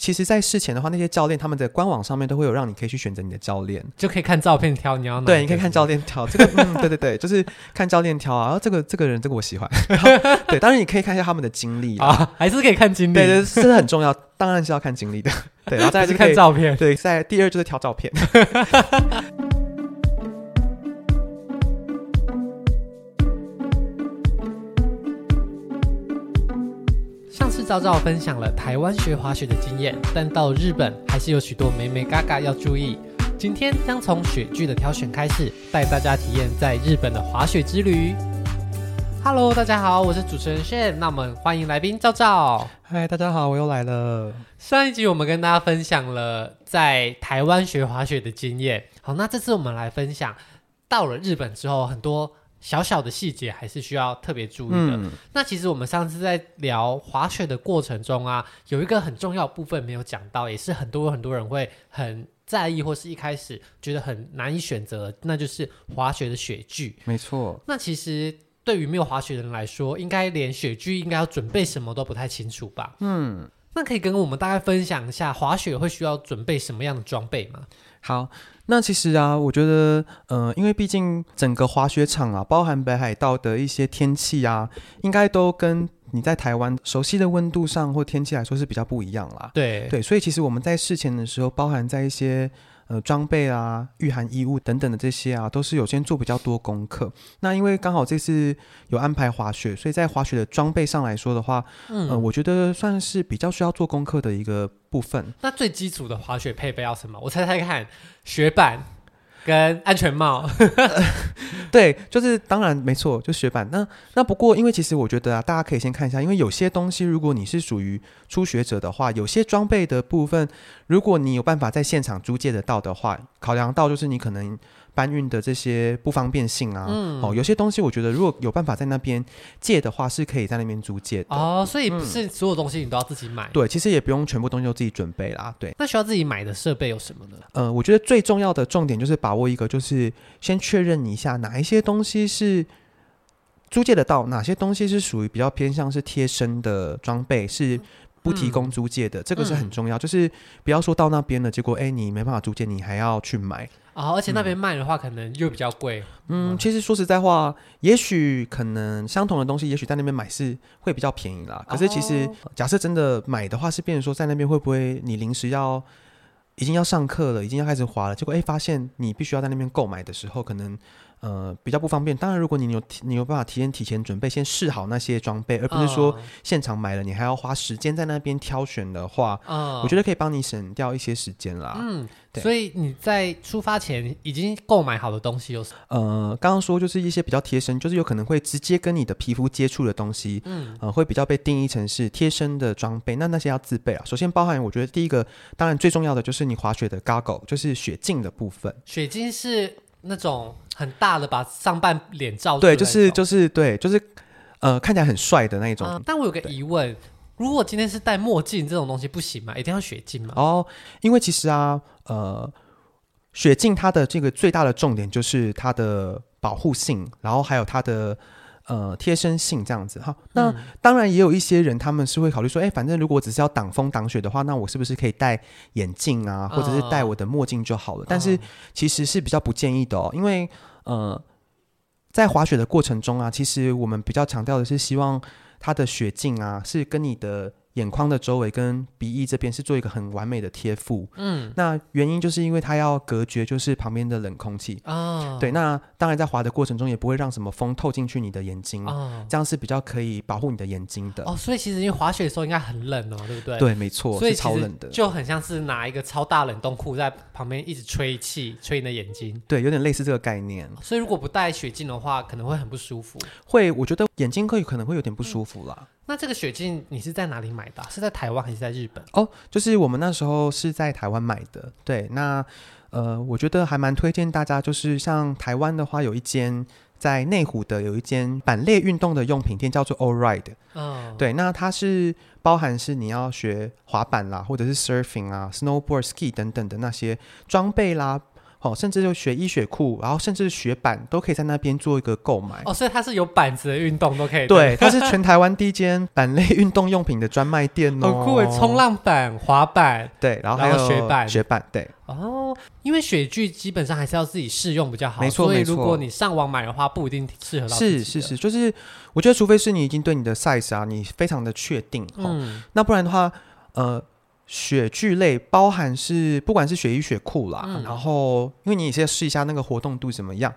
其实，在事前的话，那些教练他们的官网上面都会有让你可以去选择你的教练，就可以看照片挑你要哪。对，你可以看教练挑 这个，嗯，对对对，就是看教练挑啊。这个这个人，这个我喜欢。对，当然你可以看一下他们的经历啊，还是可以看经历。对对，这是很重要，当然是要看经历的。对，然后再来是看照片。对，在第二就是挑照片。赵赵分享了台湾学滑雪的经验，但到日本还是有许多美美嘎嘎要注意。今天将从雪具的挑选开始，带大家体验在日本的滑雪之旅。Hello，大家好，我是主持人 Shane，那我们欢迎来宾赵赵。嗨，大家好，我又来了。上一集我们跟大家分享了在台湾学滑雪的经验，好，那这次我们来分享到了日本之后很多。小小的细节还是需要特别注意的。嗯、那其实我们上次在聊滑雪的过程中啊，有一个很重要部分没有讲到，也是很多很多人会很在意，或是一开始觉得很难以选择，那就是滑雪的雪具。没错。那其实对于没有滑雪的人来说，应该连雪具应该要准备什么都不太清楚吧？嗯。那可以跟我们大概分享一下滑雪会需要准备什么样的装备吗？好。那其实啊，我觉得，呃，因为毕竟整个滑雪场啊，包含北海道的一些天气啊，应该都跟你在台湾熟悉的温度上或天气来说是比较不一样啦。对对，所以其实我们在事前的时候，包含在一些。呃，装备啊、御寒衣物等等的这些啊，都是有先做比较多功课。那因为刚好这次有安排滑雪，所以在滑雪的装备上来说的话，嗯，呃，我觉得算是比较需要做功课的一个部分。那最基础的滑雪配备要什么？我猜猜看，雪板。跟安全帽，对，就是当然没错，就雪板。那那不过，因为其实我觉得啊，大家可以先看一下，因为有些东西，如果你是属于初学者的话，有些装备的部分，如果你有办法在现场租借得到的话，考量到就是你可能。搬运的这些不方便性啊，嗯、哦，有些东西我觉得如果有办法在那边借的话，是可以在那边租借的哦。所以不是所有东西你都要自己买？对，其实也不用全部东西都自己准备啦。对，那需要自己买的设备有什么呢？呃，我觉得最重要的重点就是把握一个，就是先确认一下哪一些东西是租借得到，哪些东西是属于比较偏向是贴身的装备是不提供租借的，嗯、这个是很重要。嗯、就是不要说到那边了，结果哎你没办法租借，你还要去买。哦，而且那边卖的话，可能又比较贵。嗯，其实说实在话，也许可能相同的东西，也许在那边买是会比较便宜啦。可是其实，假设真的买的话，是变成说在那边会不会你临时要已经要上课了，已经要开始滑了，结果哎发现你必须要在那边购买的时候，可能。呃，比较不方便。当然，如果你有你有办法提前提前准备，先试好那些装备，而不是说现场买了，你还要花时间在那边挑选的话，嗯，我觉得可以帮你省掉一些时间啦。嗯，对。所以你在出发前已经购买好的东西有什么？呃，刚刚说就是一些比较贴身，就是有可能会直接跟你的皮肤接触的东西，嗯，呃，会比较被定义成是贴身的装备。那那些要自备啊。首先包含，我觉得第一个，当然最重要的就是你滑雪的 goggle，就是雪镜的部分。雪镜是那种。很大的，把上半脸罩住。对，就是就是对，就是呃，看起来很帅的那一种。嗯，但我有个疑问，如果今天是戴墨镜这种东西不行吗？一定要雪镜吗？哦，因为其实啊，呃，雪镜它的这个最大的重点就是它的保护性，然后还有它的。呃，贴身性这样子哈，那当然也有一些人，他们是会考虑说，哎、欸，反正如果只是要挡风挡雪的话，那我是不是可以戴眼镜啊，或者是戴我的墨镜就好了？但是其实是比较不建议的哦，因为呃，在滑雪的过程中啊，其实我们比较强调的是，希望它的雪镜啊是跟你的。眼眶的周围跟鼻翼这边是做一个很完美的贴附，嗯，那原因就是因为它要隔绝，就是旁边的冷空气哦，对，那当然在滑的过程中也不会让什么风透进去你的眼睛哦，这样是比较可以保护你的眼睛的哦。所以其实因为滑雪的时候应该很冷哦，对不对？对，没错，所以超冷的，就很像是拿一个超大冷冻库在旁边一直吹气，吹你的眼睛。对，有点类似这个概念。所以如果不戴雪镜的话，可能会很不舒服。会，我觉得眼睛会可能会有点不舒服啦。嗯那这个雪镜你是在哪里买的？是在台湾还是在日本？哦，就是我们那时候是在台湾买的。对，那呃，我觉得还蛮推荐大家，就是像台湾的话，有一间在内湖的有一间板类运动的用品店，叫做 All Ride。嗯，对，那它是包含是你要学滑板啦，或者是 surfing 啊、snowboard、ski 等等的那些装备啦。哦，甚至就学衣雪裤，然后甚至雪板都可以在那边做一个购买。哦，所以它是有板子的运动都可以。对，它是全台湾第一间板类运动用品的专卖店哦。很酷诶，冲浪板、滑板，对，然后还有雪板、雪板，对。哦，因为雪具基本上还是要自己试用比较好，没错，所以如果你上网买的话，不一定适合到。是是是，就是我觉得，除非是你已经对你的 size 啊，你非常的确定，嗯，那不然的话，呃。雪具类包含是不管是雪衣雪裤啦，嗯、然后因为你也是要试一下那个活动度怎么样，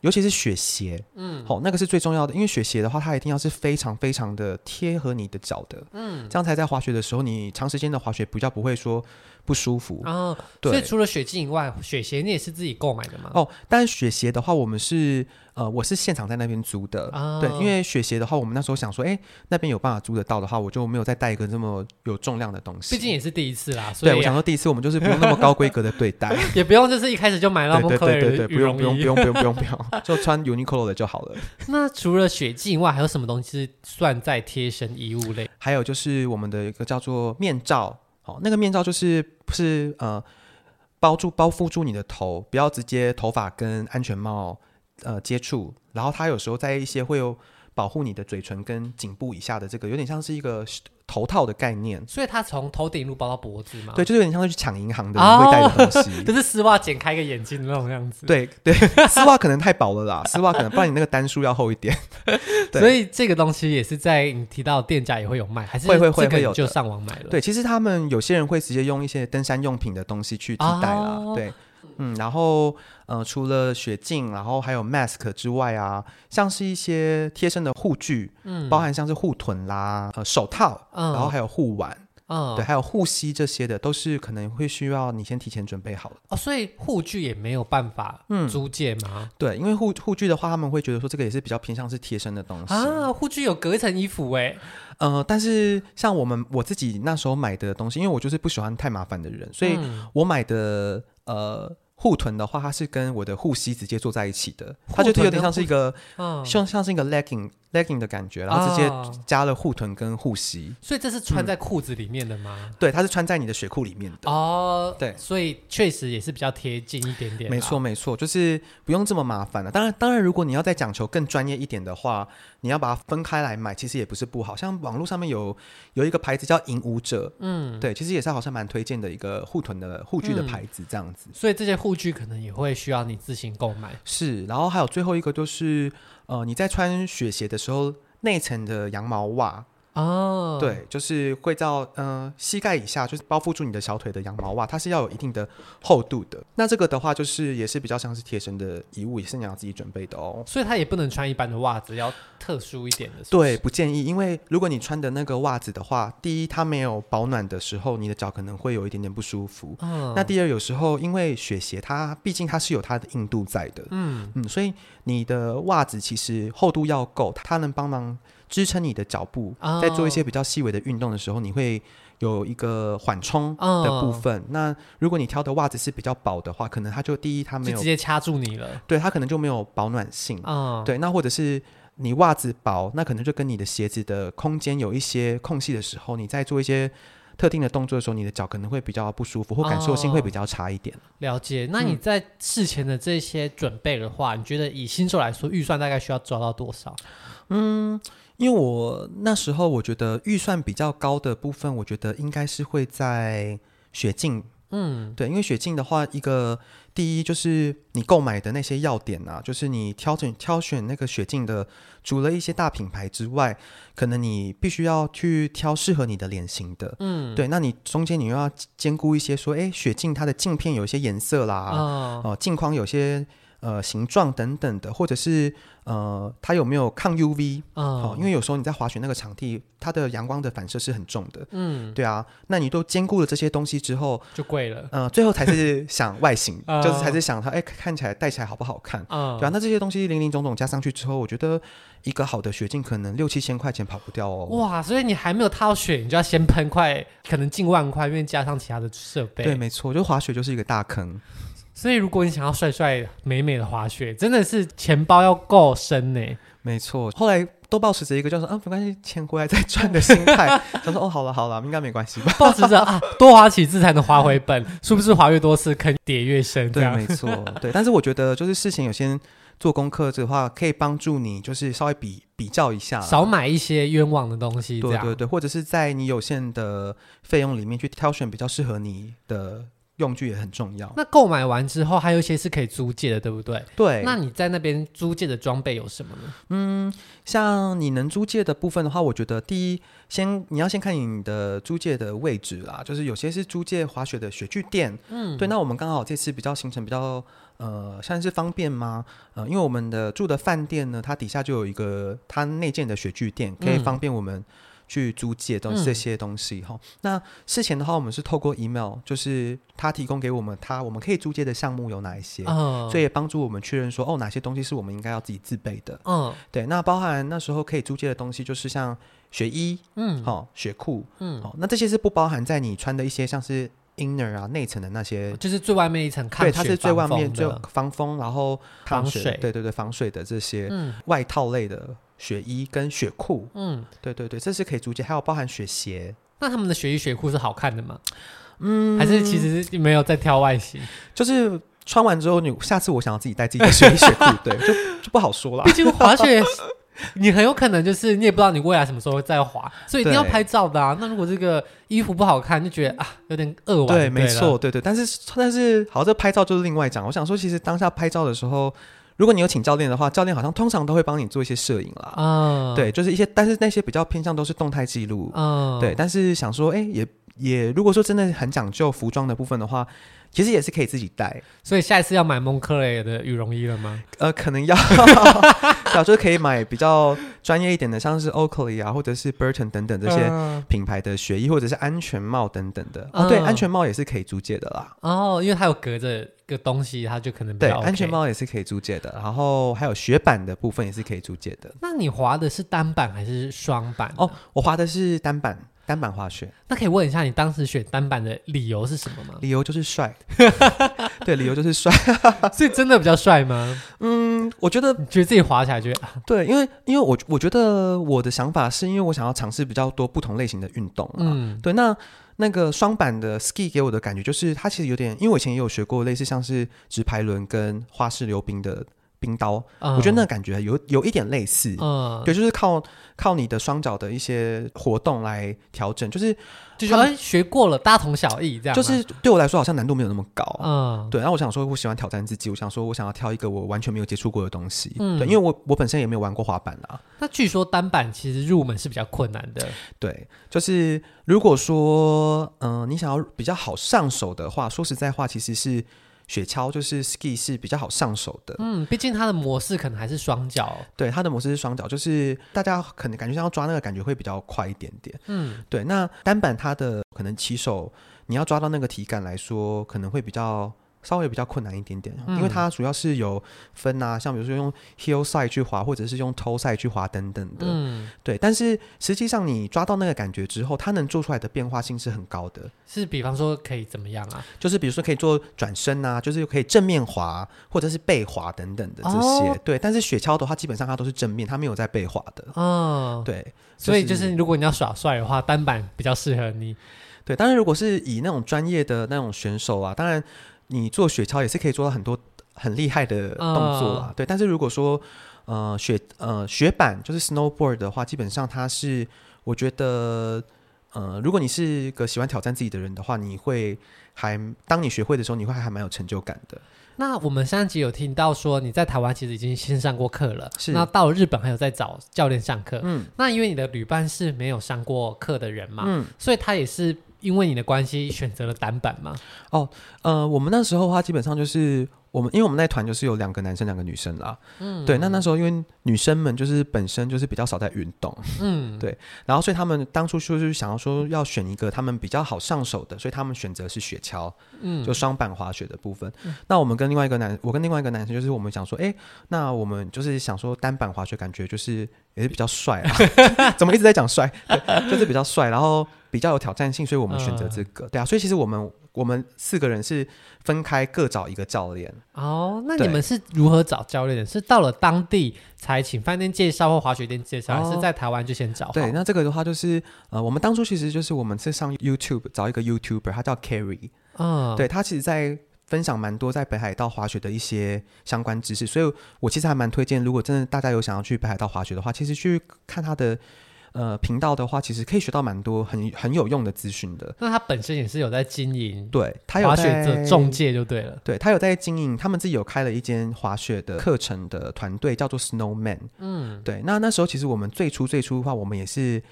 尤其是雪鞋，嗯，好、哦，那个是最重要的，因为雪鞋的话，它一定要是非常非常的贴合你的脚的，嗯，这样才在滑雪的时候，你长时间的滑雪比较不会说不舒服啊。哦、对，所以除了雪镜以外，雪鞋你也是自己购买的吗？哦，但是雪鞋的话，我们是。呃，我是现场在那边租的，哦、对，因为雪鞋的话，我们那时候想说，哎，那边有办法租得到的话，我就没有再带一个这么有重量的东西。毕竟也是第一次啦，所以对，我想说第一次我们就是不用那么高规格的对待，也不用就是一开始就买 那么贵的羽绒衣，不用不用不用不用不用，就穿 Uniqlo 的就好了。那除了雪镜以外，还有什么东西是算在贴身衣物类？还有就是我们的一个叫做面罩，好，那个面罩就是是呃包住包覆住你的头，不要直接头发跟安全帽。呃，接触，然后它有时候在一些会有保护你的嘴唇跟颈部以下的这个，有点像是一个头套的概念。所以它从头顶一路包到脖子嘛？对，就是有点像是去抢银行的人会戴的东西。就、哦、是丝袜剪开一个眼睛的那种样子。对 对，丝袜可能太薄了啦，丝袜可能不然你那个单数要厚一点。对所以这个东西也是在你提到店家也会有卖，还是会会会会有就上网买了？对，其实他们有些人会直接用一些登山用品的东西去替代啦。哦、对。嗯，然后呃，除了雪镜，然后还有 mask 之外啊，像是一些贴身的护具，嗯，包含像是护臀啦、呃手套，嗯，然后还有护腕，嗯，对，还有护膝这些的，都是可能会需要你先提前准备好的。哦，所以护具也没有办法租借吗？嗯、对，因为护护具的话，他们会觉得说这个也是比较偏向是贴身的东西。啊。护具有隔一层衣服哎，呃，但是像我们我自己那时候买的东西，因为我就是不喜欢太麻烦的人，所以我买的呃。护臀的话，它是跟我的护膝直接坐在一起的，它就有点像是一个，像像是一个 legging legging 的感觉，然后直接加了护臀跟护膝。所以这是穿在裤子里面的吗？对，它是穿在你的雪裤里面的。哦，对，所以确实也是比较贴近一点点。没错，没错，就是不用这么麻烦了。当然，当然，如果你要再讲求更专业一点的话，你要把它分开来买，其实也不是不好。像网络上面有有一个牌子叫影舞者，嗯，对，其实也是好像蛮推荐的一个护臀的护具的牌子，这样子。所以这些护具可能也会需要你自行购买。是，然后还有最后一个就是，呃，你在穿雪鞋的时候，内层的羊毛袜。哦，对，就是会到嗯、呃、膝盖以下，就是包覆住你的小腿的羊毛袜，它是要有一定的厚度的。那这个的话，就是也是比较像是贴身的衣物，也是你要自己准备的哦。所以它也不能穿一般的袜子，要特殊一点的是是？对，不建议，因为如果你穿的那个袜子的话，第一它没有保暖的时候，你的脚可能会有一点点不舒服。嗯，那第二有时候因为雪鞋它毕竟它是有它的硬度在的，嗯嗯，所以你的袜子其实厚度要够，它能帮忙。支撑你的脚步，在做一些比较细微的运动的时候，你会有一个缓冲的部分。那如果你挑的袜子是比较薄的话，可能它就第一它没有直接掐住你了，对，它可能就没有保暖性。对，那或者是你袜子薄，那可能就跟你的鞋子的空间有一些空隙的时候，你在做一些特定的动作的时候，你的脚可能会比较不舒服，或感受性会比较差一点。了解。那你在事前的这些准备的话，你觉得以新手来说，预算大概需要抓到多少？嗯。因为我那时候我觉得预算比较高的部分，我觉得应该是会在雪镜，嗯，对，因为雪镜的话，一个第一就是你购买的那些要点啊，就是你挑选挑选那个雪镜的，除了一些大品牌之外，可能你必须要去挑适合你的脸型的，嗯，对，那你中间你又要兼顾一些说，哎，雪镜它的镜片有一些颜色啦，哦，哦，镜框有些。呃，形状等等的，或者是呃，它有没有抗 UV？哦，因为有时候你在滑雪那个场地，它的阳光的反射是很重的。嗯，对啊，那你都兼顾了这些东西之后，就贵了。呃，最后才是想外形，就是才是想它，哎，看起来戴起来好不好看？对啊，那这些东西零零总总加上去之后，我觉得一个好的雪镜可能六七千块钱跑不掉哦。哇，所以你还没有踏到雪，你就要先喷块，可能近万块，因为加上其他的设备。对，没错，就滑雪就是一个大坑。所以如果你想要帅帅美美的滑雪，真的是钱包要够深呢。没错，后来都保持着一个叫做啊，没关系，钱回来再赚的心态。他说哦，好了好了，应该没关系吧。保持着啊，多滑几次才能滑回本，是不是滑越多次坑跌越深？对，没错，对。但是我觉得就是事情有先做功课的话，可以帮助你就是稍微比比较一下，少买一些冤枉的东西。对对对，或者是在你有限的费用里面去挑选比较适合你的。用具也很重要。那购买完之后，还有一些是可以租借的，对不对？对。那你在那边租借的装备有什么呢？嗯，像你能租借的部分的话，我觉得第一，先你要先看你的租借的位置啦。就是有些是租借滑雪的雪具店。嗯，对。那我们刚好这次比较行程比较呃，算是方便吗？呃，因为我们的住的饭店呢，它底下就有一个它内建的雪具店，可以方便我们。去租借东西这些东西哈、嗯，那事前的话，我们是透过 email，就是他提供给我们，他我们可以租借的项目有哪一些，嗯、所以也帮助我们确认说，哦，哪些东西是我们应该要自己自备的。嗯，对，那包含那时候可以租借的东西，就是像雪衣，嗯，好，雪裤，嗯，好，那这些是不包含在你穿的一些像是 inner 啊内层的那些，就是最外面一层，对，它是最外面最防风，然后防水，防水，对对对，防水的这些外套类的。雪衣跟雪裤，嗯，对对对，这是可以租借，还有包含雪鞋。那他们的雪衣雪裤是好看的吗？嗯，还是其实没有在挑外形，就是穿完之后，你下次我想要自己带自己的雪衣雪裤，对，就就不好说了。毕竟滑雪，你很有可能就是你也不知道你未来什么时候会再滑，所以一定要拍照的啊。那如果这个衣服不好看，就觉得啊有点扼腕。对，没错，对对。但是但是，好，这拍照就是另外讲。我想说，其实当下拍照的时候。如果你有请教练的话，教练好像通常都会帮你做一些摄影啦。嗯，对，就是一些，但是那些比较偏向都是动态记录。嗯，对，但是想说，哎、欸，也也，如果说真的很讲究服装的部分的话，其实也是可以自己带。所以下一次要买蒙克雷的羽绒衣了吗？呃，可能要，小时候可以买比较专业一点的，像是 Oakley 啊，或者是 Burton 等等这些品牌的雪衣，或者是安全帽等等的。嗯、哦，对，安全帽也是可以租借的啦。哦，因为它有隔着。个东西它就可能对，安全帽也是可以租借的，然后还有雪板的部分也是可以租借的。那你滑的是单板还是双板？哦，我滑的是单板，单板滑雪。那可以问一下你当时选单板的理由是什么吗？理由就是帅，对，理由就是帅，所以真的比较帅吗？嗯，我觉得你觉得自己滑起来觉得对，因为因为我我觉得我的想法是因为我想要尝试比较多不同类型的运动，嗯，对，那。那个双板的 ski 给我的感觉就是，它其实有点，因为我以前也有学过类似像是直排轮跟花式溜冰的冰刀，嗯、我觉得那个感觉有有一点类似，嗯，对，就是靠靠你的双脚的一些活动来调整，就是。就觉得学过了，大同小异，这样就是对我来说好像难度没有那么高。嗯，对。然后我想说，我喜欢挑战自己，我想说我想要挑一个我完全没有接触过的东西。嗯，对，因为我我本身也没有玩过滑板啊。那据说单板其实入门是比较困难的。对，就是如果说嗯、呃，你想要比较好上手的话，说实在话，其实是。雪橇就是 ski 是比较好上手的，嗯，毕竟它的模式可能还是双脚，对，它的模式是双脚，就是大家可能感觉像要抓那个感觉会比较快一点点，嗯，对。那单板它的可能起手你要抓到那个体感来说，可能会比较。稍微比较困难一点点，因为它主要是有分啊，像比如说用 heel side 去滑，或者是用 toe side 去滑等等的，嗯，对。但是实际上你抓到那个感觉之后，它能做出来的变化性是很高的。是比方说可以怎么样啊？就是比如说可以做转身啊，就是可以正面滑，或者是背滑等等的这些。哦、对，但是雪橇的话，基本上它都是正面，它没有在背滑的。哦，对。就是、所以就是如果你要耍帅的话，单板比较适合你。对，当然如果是以那种专业的那种选手啊，当然。你做雪橇也是可以做到很多很厉害的动作啊，uh, 对。但是如果说呃雪呃雪板就是 snowboard 的话，基本上它是我觉得呃，如果你是个喜欢挑战自己的人的话，你会还当你学会的时候，你会还蛮有成就感的。那我们上集有听到说你在台湾其实已经先上过课了，是。那到了日本还有在找教练上课，嗯。那因为你的旅伴是没有上过课的人嘛，嗯，所以他也是。因为你的关系选择了单板吗？哦，呃，我们那时候的话，基本上就是我们，因为我们那团就是有两个男生，两个女生啦。嗯，对，那那时候因为女生们就是本身就是比较少在运动，嗯，对，然后所以他们当初就是想要说要选一个他们比较好上手的，所以他们选择是雪橇，嗯，就双板滑雪的部分。嗯，那我们跟另外一个男，我跟另外一个男生就是我们想说，哎，那我们就是想说单板滑雪感觉就是也是比较帅啊，怎么一直在讲帅？就是比较帅，然后。比较有挑战性，所以我们选择这个，嗯、对啊，所以其实我们我们四个人是分开各找一个教练。哦，那你们是如何找教练的？是到了当地才请饭店介绍或滑雪店介绍，哦、还是在台湾就先找？对，那这个的话就是呃，我们当初其实就是我们是上 YouTube 找一个 YouTuber，他叫 Carrie。嗯，对，他其实在分享蛮多在北海道滑雪的一些相关知识，所以我其实还蛮推荐，如果真的大家有想要去北海道滑雪的话，其实去看他的。呃，频道的话，其实可以学到蛮多很很有用的资讯的。那他本身也是有在经营，对，他有在滑雪的中介就对了。对，他有在经营，他们自己有开了一间滑雪的课程的团队，叫做 Snowman。嗯，对。那那时候其实我们最初最初的话，我们也是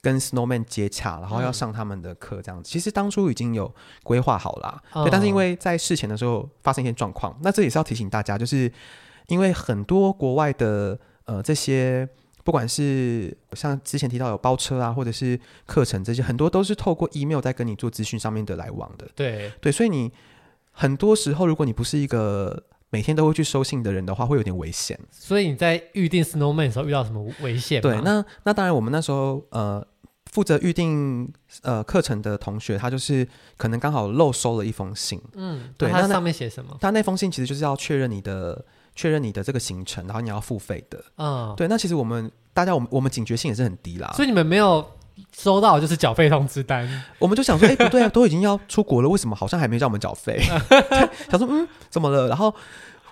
跟 Snowman 接洽，然后要上他们的课这样子。嗯、其实当初已经有规划好了，哦、对。但是因为在事前的时候发生一些状况，那这也是要提醒大家，就是因为很多国外的呃这些。不管是像之前提到有包车啊，或者是课程这些，很多都是透过 email 在跟你做资讯上面的来往的。对对，所以你很多时候，如果你不是一个每天都会去收信的人的话，会有点危险。所以你在预定 Snowman 的时候遇到什么危险？对，那那当然，我们那时候呃负责预定呃课程的同学，他就是可能刚好漏收了一封信。嗯，对，那上面写什么？他那封信其实就是要确认你的。确认你的这个行程，然后你要付费的。嗯，对。那其实我们大家，我们我们警觉性也是很低啦。所以你们没有收到就是缴费通知单，我们就想说，哎，不对啊，都已经要出国了，为什么好像还没叫我们缴费？想说，嗯，怎么了？然后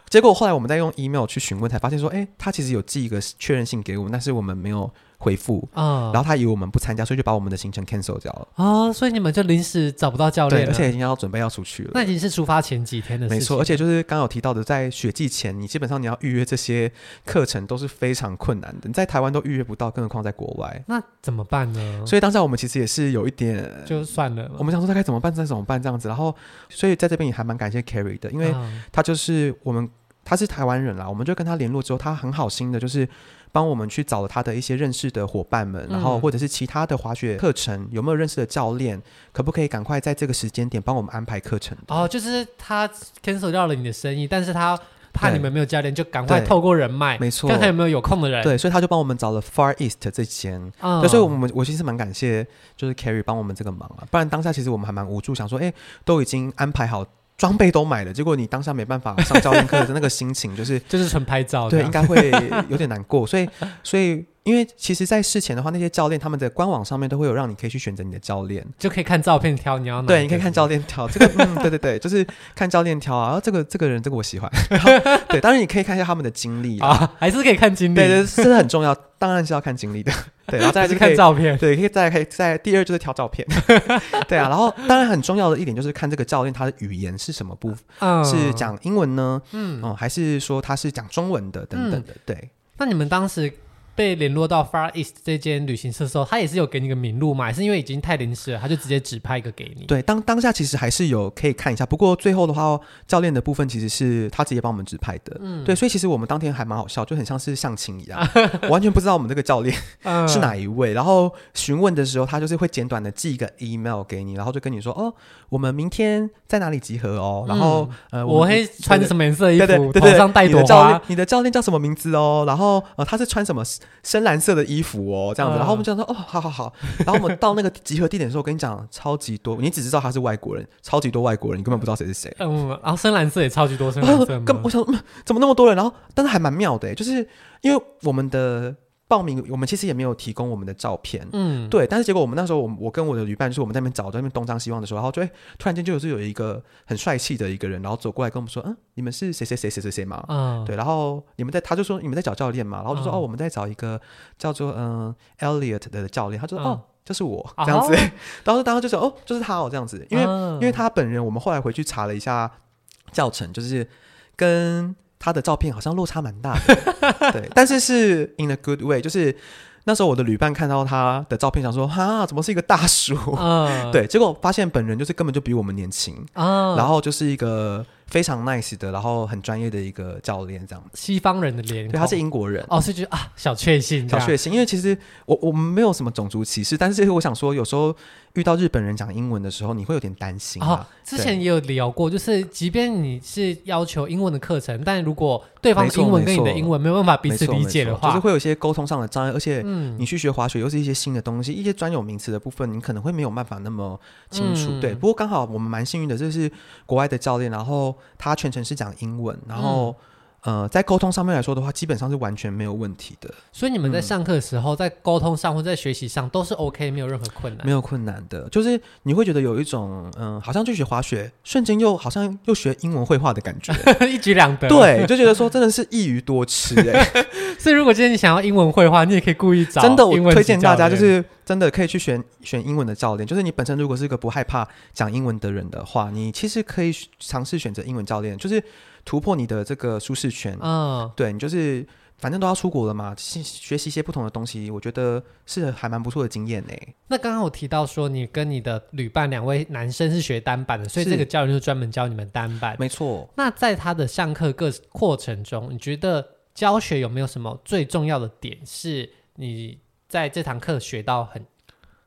结果后来我们再用 email 去询问，才发现说，哎，他其实有寄一个确认信给我们，但是我们没有。回复啊，然后他以为我们不参加，所以就把我们的行程 cancel 掉了啊，所以你们就临时找不到教练，对，而且已经要准备要出去了。那已经是出发前几天的事情，没错。而且就是刚刚有提到的，在雪季前，你基本上你要预约这些课程都是非常困难的，你在台湾都预约不到，更何况在国外。那怎么办呢？所以当下我们其实也是有一点，就算了。我们想说他该怎么办，再怎么办这样子。然后，所以在这边也还蛮感谢 Carrie 的，因为他就是我们，他是台湾人啦，我们就跟他联络之后，他很好心的，就是。帮我们去找了他的一些认识的伙伴们，然后或者是其他的滑雪课程有没有认识的教练，可不可以赶快在这个时间点帮我们安排课程？哦，就是他 cancel 掉了你的生意，但是他怕你们没有教练，就赶快透过人脉，没错，看看有没有有空的人。对，所以他就帮我们找了 Far East 这间。嗯，所以我们我其实蛮感谢，就是 Carrie 帮我们这个忙啊，不然当下其实我们还蛮无助，想说，哎，都已经安排好。装备都买了，结果你当下没办法上教练课的那个心情，就是 就是纯拍照，对，应该会有点难过。所以，所以，因为其实，在事前的话，那些教练他们的官网上面都会有让你可以去选择你的教练，就可以看照片挑你要哪。对，你可以看教练挑这个，嗯，对对对，就是看教练挑啊。然后这个这个人，这个我喜欢。对，当然你可以看一下他们的经历啊，还是可以看经历，对，对，这是很重要，当然是要看经历的。对，然后再来是看照片，对，可以再可以再第二就是挑照片，对啊，然后当然很重要的一点就是看这个教练他的语言是什么部分，嗯、是讲英文呢，嗯，哦、嗯，还是说他是讲中文的等等的，嗯、对。那你们当时。被联络到 Far East 这间旅行社的时候，他也是有给你个名录嘛？还是因为已经太临时了，他就直接指派一个给你？对，当当下其实还是有可以看一下，不过最后的话，教练的部分其实是他直接帮我们指派的。嗯，对，所以其实我们当天还蛮好笑，就很像是相亲一样，我 完全不知道我们这个教练是哪一位。然后询问的时候，他就是会简短的寄一个 email 给你，然后就跟你说：“哦，我们明天在哪里集合哦？”然后呃，我会穿什么颜色的衣服？对对对，头上戴朵花。你的教练叫什么名字哦？然后呃，他是穿什么深蓝色的？衣服哦，这样子，然后我们就说哦，好好好，然后我们到那个集合地点的时候，我跟你讲，超级多，你只知道他是外国人，超级多外国人，你根本不知道谁是谁。嗯，然后深蓝色也超级多深蓝色，跟我想怎么那么多人？然后但是还蛮妙的，就是因为我们的。报名，我们其实也没有提供我们的照片，嗯，对，但是结果我们那时候，我我跟我的旅伴就是我们在那边找，在那边东张西望的时候，然后就会突然间就有是有一个很帅气的一个人，然后走过来跟我们说，嗯，你们是谁谁谁谁谁谁吗？嗯，对，然后你们在，他就说你们在找教练嘛，然后就说、嗯、哦，我们在找一个叫做嗯 Elliot 的教练，他就说、嗯、哦，就是我这样子，哦、然后当时就说哦，就是他哦这样子，因为、嗯、因为他本人，我们后来回去查了一下教程，就是跟。他的照片好像落差蛮大的，对，但是是 in a good way，就是那时候我的旅伴看到他的照片，想说哈，怎么是一个大叔？Uh, 对，结果发现本人就是根本就比我们年轻，uh, 然后就是一个非常 nice 的，然后很专业的一个教练，这样子。西方人的脸，对，他是英国人。哦，是觉得啊，小确幸，小确幸。因为其实我我们没有什么种族歧视，但是我想说，有时候遇到日本人讲英文的时候，你会有点担心啊。哦，之前也有聊过，就是即便你是要求英文的课程，但如果对方的英文跟你的英文没有办法彼此理解的话，就是会有一些沟通上的障碍。而且，你去学滑雪又是一些新的东西，一些专有名词的部分，你可能会没有办法那么清楚。嗯、对，不过刚好我们蛮幸运的，就是国外的教练，然后他全程是讲英文，然后、呃，在沟通上面来说的话，基本上是完全没有问题的。所以你们在上课的时候，嗯、在沟通上或在学习上都是 OK，没有任何困难，没有困难的。就是你会觉得有一种嗯、呃，好像去学滑雪，瞬间又好像又学英文绘画的感觉，一举两得。对，就觉得说真的是一鱼多吃哎、欸。所以如果今天你想要英文绘画，你也可以故意找真的，我推荐大家就是真的可以去选选英文的教练。就是你本身如果是一个不害怕讲英文的人的话，你其实可以尝试选择英文教练，就是。突破你的这个舒适圈，嗯，对，你就是反正都要出国了嘛，学学习一些不同的东西，我觉得是还蛮不错的经验呢。那刚刚我提到说，你跟你的旅伴两位男生是学单板的，所以这个教练就专门教你们单板，没错。那在他的上课各过程中，你觉得教学有没有什么最重要的点，是你在这堂课学到很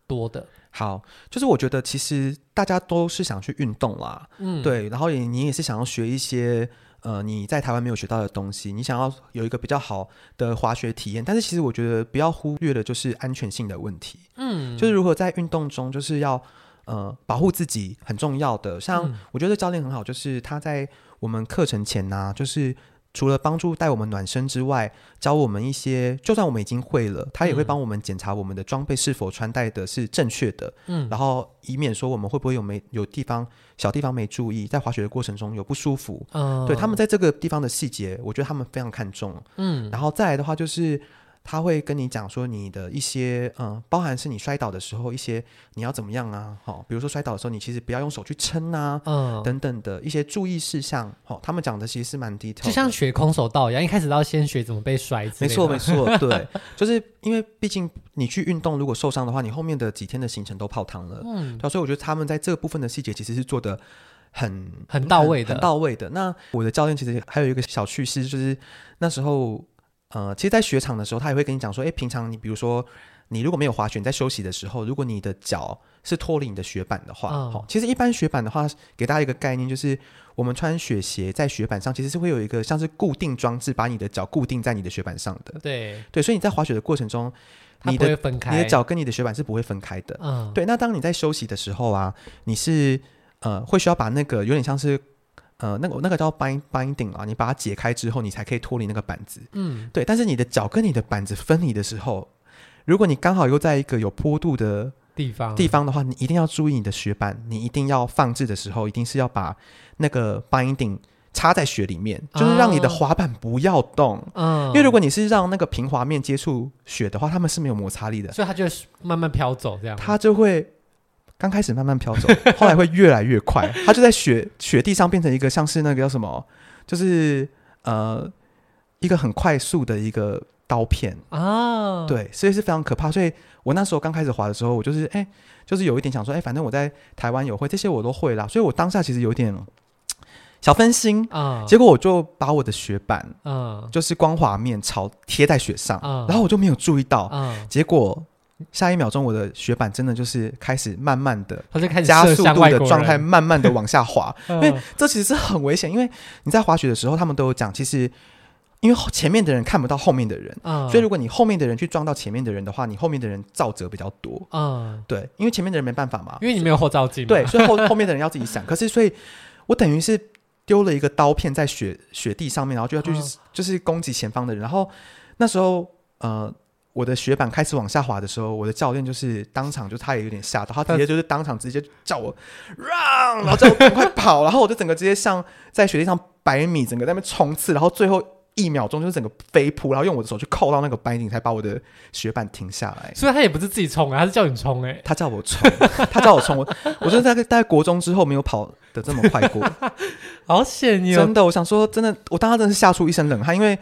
多的？好，就是我觉得其实大家都是想去运动啦，嗯，对，然后也你也是想要学一些。呃，你在台湾没有学到的东西，你想要有一个比较好的滑雪体验，但是其实我觉得不要忽略的就是安全性的问题。嗯，就是如何在运动中，就是要呃保护自己很重要的。像我觉得教练很好，就是他在我们课程前呢、啊，就是。除了帮助带我们暖身之外，教我们一些，就算我们已经会了，他也会帮我们检查我们的装备是否穿戴的是正确的，嗯，然后以免说我们会不会有没有地方小地方没注意，在滑雪的过程中有不舒服，嗯，对，他们在这个地方的细节，我觉得他们非常看重，嗯，然后再来的话就是。他会跟你讲说你的一些嗯，包含是你摔倒的时候一些你要怎么样啊？好，比如说摔倒的时候，你其实不要用手去撑啊，嗯，等等的一些注意事项。好，他们讲的其实是蛮 detail，就像学空手道一样，一开始都要先学怎么被摔。没错，没错，对，就是因为毕竟你去运动，如果受伤的话，你后面的几天的行程都泡汤了。嗯，对，所以我觉得他们在这个部分的细节其实是做的很很到位的，很，很到位的。那我的教练其实还有一个小趣事，就是那时候。呃，其实，在雪场的时候，他也会跟你讲说，诶，平常你比如说，你如果没有滑雪，你在休息的时候，如果你的脚是脱离你的雪板的话，好、嗯，其实一般雪板的话，给大家一个概念，就是我们穿雪鞋在雪板上，其实是会有一个像是固定装置，把你的脚固定在你的雪板上的。对对，所以你在滑雪的过程中，你的你的脚跟你的雪板是不会分开的。嗯，对。那当你在休息的时候啊，你是呃会需要把那个有点像是。呃，那个那个叫 bind binding 啊，你把它解开之后，你才可以脱离那个板子。嗯，对。但是你的脚跟你的板子分离的时候，如果你刚好又在一个有坡度的地方地方的话，你一定要注意你的雪板，你一定要放置的时候，一定是要把那个 binding 插在雪里面，就是让你的滑板不要动。嗯，因为如果你是让那个平滑面接触雪的话，它们是没有摩擦力的，所以它就慢慢飘走这样。它就会。刚开始慢慢飘走，后来会越来越快。它就在雪雪地上变成一个像是那个叫什么，就是呃一个很快速的一个刀片啊。对，所以是非常可怕。所以我那时候刚开始滑的时候，我就是哎，就是有一点想说，哎，反正我在台湾有会这些我都会啦。所以我当下其实有点小分心啊。结果我就把我的雪板，嗯，就是光滑面朝贴在雪上，然后我就没有注意到，结果。下一秒钟，我的雪板真的就是开始慢慢的，它就开始加速度的状态，慢慢的往下滑。因为这其实是很危险，因为你在滑雪的时候，他们都有讲，其实因为前面的人看不到后面的人，所以如果你后面的人去撞到前面的人的话，你后面的人造责比较多。嗯，对，因为前面的人没办法嘛，因为你没有后照镜。对，所以后 后面的人要自己闪。可是，所以我等于是丢了一个刀片在雪雪地上面，然后就要就是就是攻击前方的人。然后那时候，呃。我的雪板开始往下滑的时候，我的教练就是当场就他也有点吓到，他直接就是当场直接叫我让，然后叫我赶快跑，然后我就整个直接像在雪地上百米，整个在那边冲刺，然后最后一秒钟就是整个飞扑，然后用我的手去扣到那个 binding，才把我的雪板停下来。所以他也不是自己冲啊，他是叫你冲哎、欸，他叫我冲，他叫我冲，我我真的在在国中之后没有跑的这么快过，好险哟！真的，我想说真的，我当时真的是吓出一身冷汗，因为。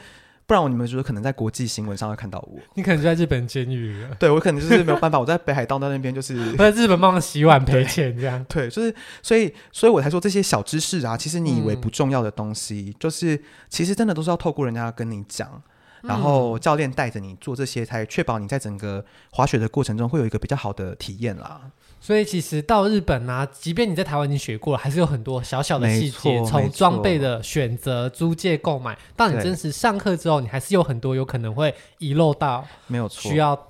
不然我你们觉得可能在国际新闻上会看到我。你可能就在日本监狱了。对，我可能就是没有办法，我在北海道那边就是 我在日本帮忙洗碗赔钱这样。对，就是所以所以我才说这些小知识啊，其实你以为不重要的东西，嗯、就是其实真的都是要透过人家跟你讲，然后教练带着你做这些，才确保你在整个滑雪的过程中会有一个比较好的体验啦。所以其实到日本啊，即便你在台湾已经学过了，还是有很多小小的细节，从装备的选择、租借、购买，到你真实上课之后，你还是有很多有可能会遗漏到，没有错，需要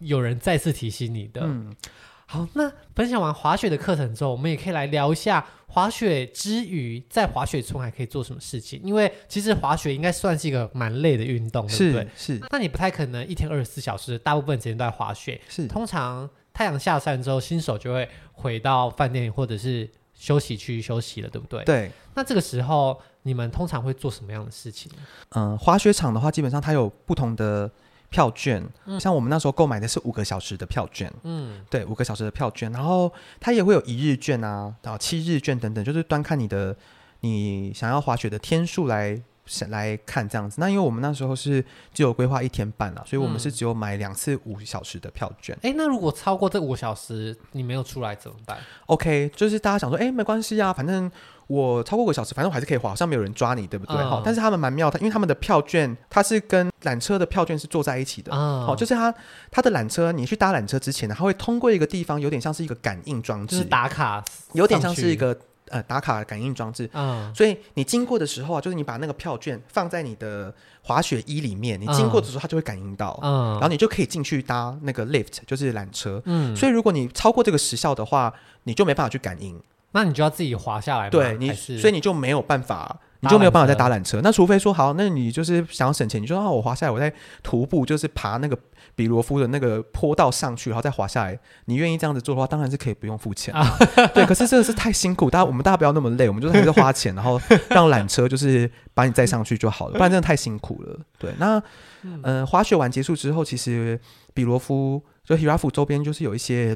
有人再次提醒你的。嗯，好，那分享完滑雪的课程之后，我们也可以来聊一下滑雪之余，在滑雪村还可以做什么事情？因为其实滑雪应该算是一个蛮累的运动，对不对？是，那你不太可能一天二十四小时，大部分时间都在滑雪。是，通常。太阳下山之后，新手就会回到饭店或者是休息区休息了，对不对？对。那这个时候，你们通常会做什么样的事情？嗯，滑雪场的话，基本上它有不同的票券。嗯。像我们那时候购买的是五个小时的票券。嗯。对，五个小时的票券，然后它也会有一日券啊，然后七日券等等，就是端看你的你想要滑雪的天数来。来看这样子，那因为我们那时候是只有规划一天半了，所以我们是只有买两次五小时的票券。哎、嗯，那如果超过这五小时你没有出来怎么办？OK，就是大家想说，哎，没关系啊，反正我超过五个小时，反正我还是可以滑，好像没有人抓你，对不对？好、嗯，但是他们蛮妙的，因为他们的票券它是跟缆车的票券是坐在一起的。好、嗯，就是他他的缆车，你去搭缆车之前呢，他会通过一个地方，有点像是一个感应装置，就是打卡，有点像是一个。呃，打卡感应装置，嗯，所以你经过的时候啊，就是你把那个票券放在你的滑雪衣里面，你经过的时候它就会感应到，嗯，然后你就可以进去搭那个 lift，就是缆车，嗯，所以如果你超过这个时效的话，你就没办法去感应，那你就要自己滑下来，对，你，所以你就没有办法。你就没有办法再搭缆车，那除非说好，那你就是想要省钱，你说啊，我滑下来，我在徒步，就是爬那个比罗夫的那个坡道上去，然后再滑下来。你愿意这样子做的话，当然是可以不用付钱。啊、对，可是这个是太辛苦，大家我们大家不要那么累，我们就是还是花钱，然后让缆车就是把你载上去就好了，不然真的太辛苦了。对，那嗯、呃，滑雪完结束之后，其实比罗夫就 Hirafu 周边就是有一些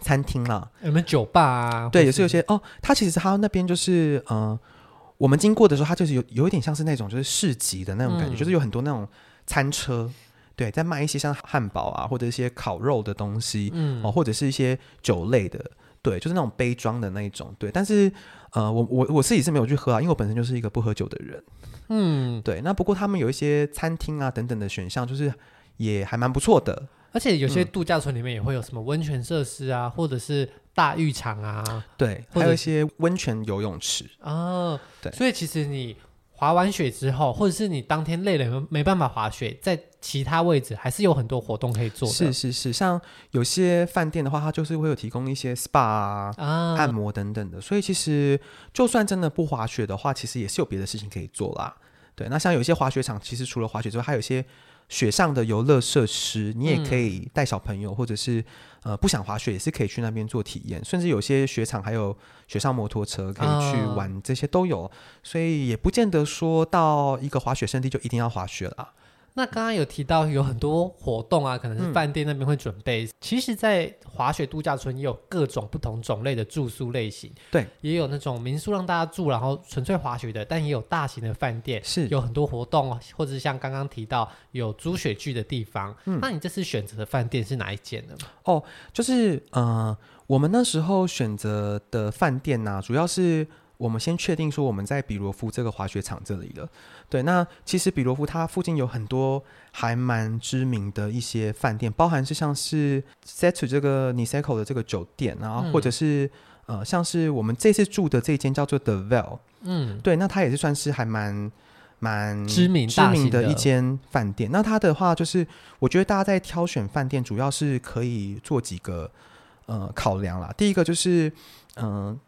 餐厅啦，有没有酒吧啊？对，也是有些哦。它其实它那边就是嗯。呃我们经过的时候，它就是有有一点像是那种就是市集的那种感觉，嗯、就是有很多那种餐车，对，在卖一些像汉堡啊，或者一些烤肉的东西，嗯，哦，或者是一些酒类的，对，就是那种杯装的那一种，对。但是，呃，我我我自己是没有去喝啊，因为我本身就是一个不喝酒的人，嗯，对。那不过他们有一些餐厅啊等等的选项，就是也还蛮不错的。而且有些度假村里面也会有什么温泉设施啊，或者是大浴场啊，对，还有一些温泉游泳池哦，对。所以其实你滑完雪之后，或者是你当天累了没办法滑雪，在其他位置还是有很多活动可以做的。是是是，像有些饭店的话，它就是会有提供一些 SPA 啊、啊按摩等等的。所以其实就算真的不滑雪的话，其实也是有别的事情可以做啦。对，那像有些滑雪场，其实除了滑雪之外，还有一些。雪上的游乐设施，你也可以带小朋友，嗯、或者是呃不想滑雪，也是可以去那边做体验。甚至有些雪场还有雪上摩托车可以去玩，这些都有。哦、所以也不见得说到一个滑雪胜地就一定要滑雪了。那刚刚有提到有很多活动啊，可能是饭店那边会准备。嗯、其实，在滑雪度假村也有各种不同种类的住宿类型，对，也有那种民宿让大家住，然后纯粹滑雪的，但也有大型的饭店，是有很多活动，或者是像刚刚提到有租雪具的地方。嗯，那你这次选择的饭店是哪一间呢？哦，就是呃，我们那时候选择的饭店呢、啊，主要是。我们先确定说我们在比罗夫这个滑雪场这里了，对。那其实比罗夫它附近有很多还蛮知名的一些饭店，包含是像是 Setu 这个 Niseko 的这个酒店，然后或者是、嗯、呃像是我们这次住的这间叫做 The Vel，嗯，对。那它也是算是还蛮蛮知名知名的一间饭店。那它的话就是，我觉得大家在挑选饭店主要是可以做几个呃考量啦。第一个就是嗯。呃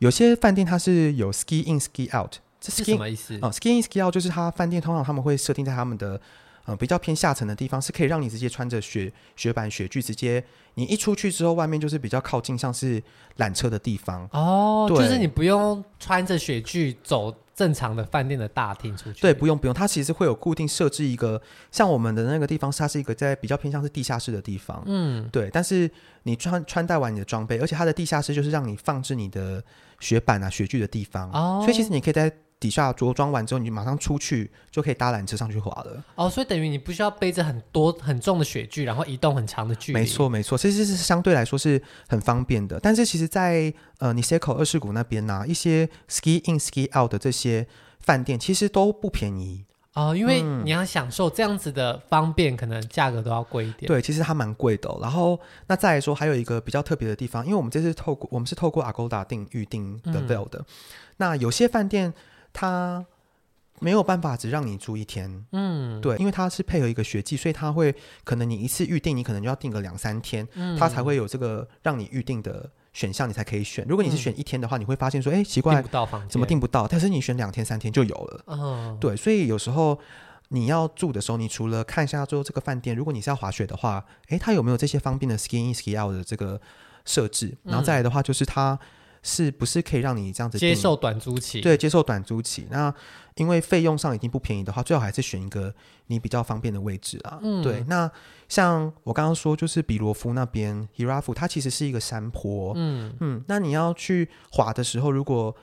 有些饭店它是有 ski in ski out，这是什么意思？哦，ski in ski out 就是它饭店通常他们会设定在他们的呃比较偏下层的地方，是可以让你直接穿着雪雪板雪具直接，你一出去之后，外面就是比较靠近像是缆车的地方哦，对就是你不用穿着雪具走正常的饭店的大厅出去，对，不用不用，它其实会有固定设置一个像我们的那个地方，它是一个在比较偏向是地下室的地方，嗯，对，但是你穿穿戴完你的装备，而且它的地下室就是让你放置你的。雪板啊，雪具的地方，哦、所以其实你可以在底下着装完之后，你马上出去就可以搭缆车上去滑了。哦，所以等于你不需要背着很多很重的雪具，然后移动很长的距离。没错，没错，其实是相对来说是很方便的。但是其实在，在呃，Niseko 二世谷那边呢、啊，一些 ski in ski out 的这些饭店其实都不便宜哦，因为你要享受这样子的方便，嗯、可能价格都要贵一点。对，其实它蛮贵的、哦。然后那再来说，还有一个比较特别的地方，因为我们这次透过我们是透过 Agoda 订预订 The Veil 的，嗯、那有些饭店。他没有办法只让你住一天，嗯，对，因为它是配合一个学季，所以它会可能你一次预定，你可能就要定个两三天，嗯，他才会有这个让你预定的选项，你才可以选。如果你是选一天的话，嗯、你会发现说，哎，奇怪，怎么订不到？但是你选两天、三天就有了，哦，对，所以有时候你要住的时候，你除了看一下最后这个饭店，如果你是要滑雪的话，哎，它有没有这些方便的 ski in ski out 的这个设置？然后再来的话，就是他。是不是可以让你这样子接受短租期？对，接受短租期。那因为费用上已经不便宜的话，最好还是选一个你比较方便的位置啊。嗯，对。那像我刚刚说，就是比罗夫那边 Hirafu，它其实是一个山坡。嗯嗯，那你要去滑的时候，如果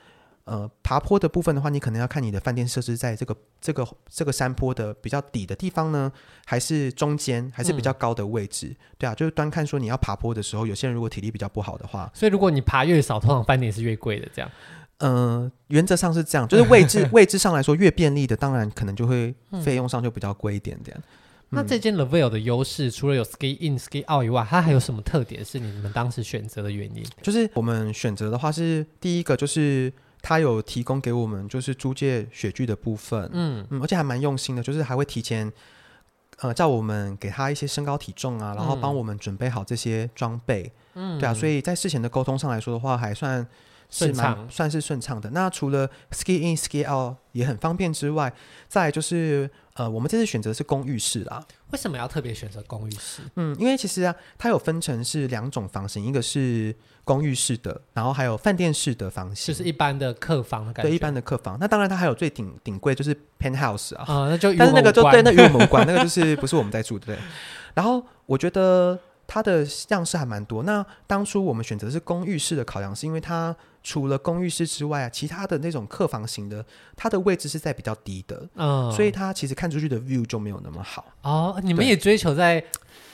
呃，爬坡的部分的话，你可能要看你的饭店设置在这个这个这个山坡的比较底的地方呢，还是中间，还是比较高的位置？嗯、对啊，就是端看说你要爬坡的时候，有些人如果体力比较不好的话，所以如果你爬越少，通常饭店是越贵的。这样，嗯、呃，原则上是这样，就是 位置位置上来说越便利的，当然可能就会费用上就比较贵一点点。嗯嗯、那这间 The Veil 的优势，除了有 ski in ski out 以外，它还有什么特点是你们当时选择的原因？就是我们选择的话是第一个就是。他有提供给我们就是租借雪具的部分，嗯嗯，而且还蛮用心的，就是还会提前呃叫我们给他一些身高体重啊，然后帮我们准备好这些装备，嗯，对啊，所以在事前的沟通上来说的话，还算是蛮顺畅，算是顺畅的。那除了 ski in ski out 也很方便之外，再就是。呃，我们这次选择是公寓式啦。为什么要特别选择公寓式？嗯，因为其实啊，它有分成是两种房型，一个是公寓式的，然后还有饭店式的房型，就是一般的客房的感觉。对，一般的客房。那当然，它还有最顶顶贵，就是 penthouse 啊。啊、嗯，那就但是那个就对，那与我们无关，那个就是不是我们在住的。对。然后我觉得它的样式还蛮多。那当初我们选择的是公寓式的考量，是因为它。除了公寓式之外啊，其他的那种客房型的，它的位置是在比较低的，嗯，所以它其实看出去的 view 就没有那么好。哦，你们也追求在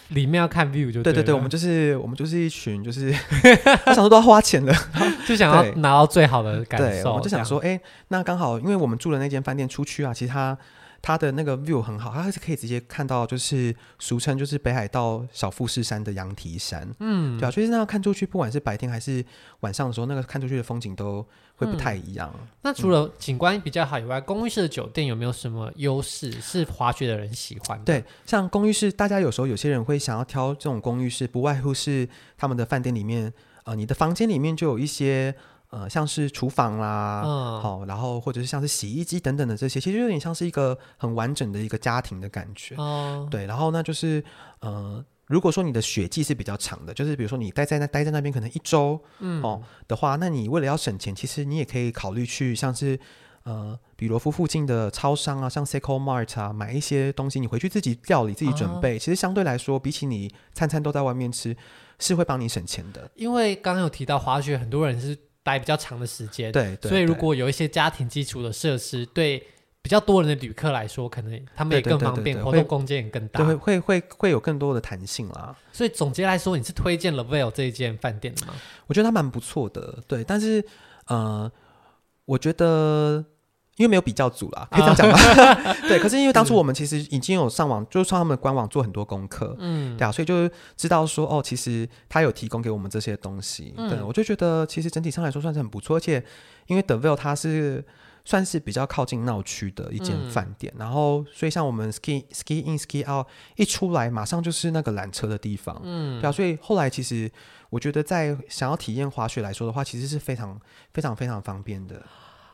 里面要看 view 就对，对对对，我们就是我们就是一群就是，我想说都要花钱的，就想要拿到最好的感受。对，我就想说，哎，那刚好因为我们住的那间饭店出去啊，其实它。它的那个 view 很好，它是可以直接看到，就是俗称就是北海道小富士山的羊蹄山，嗯，对啊，所以那样看出去，不管是白天还是晚上的时候，那个看出去的风景都会不太一样。嗯、那除了景观比较好以外，嗯、公寓式的酒店有没有什么优势是滑雪的人喜欢的？对，像公寓式，大家有时候有些人会想要挑这种公寓式，不外乎是他们的饭店里面，呃，你的房间里面就有一些。呃，像是厨房啦，嗯，好，然后或者是像是洗衣机等等的这些，其实有点像是一个很完整的一个家庭的感觉，哦，对，然后呢，就是呃，如果说你的血季是比较长的，就是比如说你待在那待在那边可能一周，嗯，哦的话，那你为了要省钱，其实你也可以考虑去像是呃，比罗夫附近的超商啊，像 Seiko Mart 啊，买一些东西，你回去自己料理、自己准备，哦，其实相对来说，比起你餐餐都在外面吃，是会帮你省钱的。因为刚刚有提到滑雪，很多人是。待比较长的时间，对，对，所以如果有一些家庭基础的设施，对比较多人的旅客来说，可能他们也更方便，活动空间也更大，会会会会有更多的弹性啦。所以总结来说，你是推荐 The Veil 这一间饭店的吗？我觉得它蛮不错的，对，但是呃，我觉得。因为没有比较组啦，可以这样讲吗？啊、对，可是因为当初我们其实已经有上网，就是上他们的官网做很多功课，嗯，对啊，所以就知道说哦，其实他有提供给我们这些东西，嗯、对，我就觉得其实整体上来说算是很不错，而且因为 The Veil 它是算是比较靠近闹区的一间饭店，嗯、然后所以像我们 ski ski in ski out 一出来，马上就是那个缆车的地方，嗯，对啊，所以后来其实我觉得在想要体验滑雪来说的话，其实是非常非常非常方便的。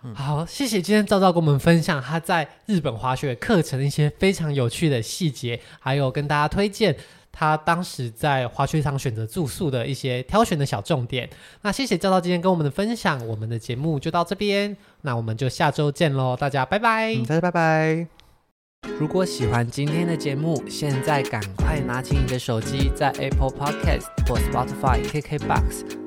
嗯、好，谢谢今天赵赵跟我们分享他在日本滑雪课程的一些非常有趣的细节，还有跟大家推荐他当时在滑雪场选择住宿的一些挑选的小重点。那谢谢赵赵今天跟我们的分享，我们的节目就到这边，那我们就下周见喽，大家拜拜，大家拜拜。如果喜欢今天的节目，现在赶快拿起你的手机，在 Apple Podcast 或 Spotify、KKBox。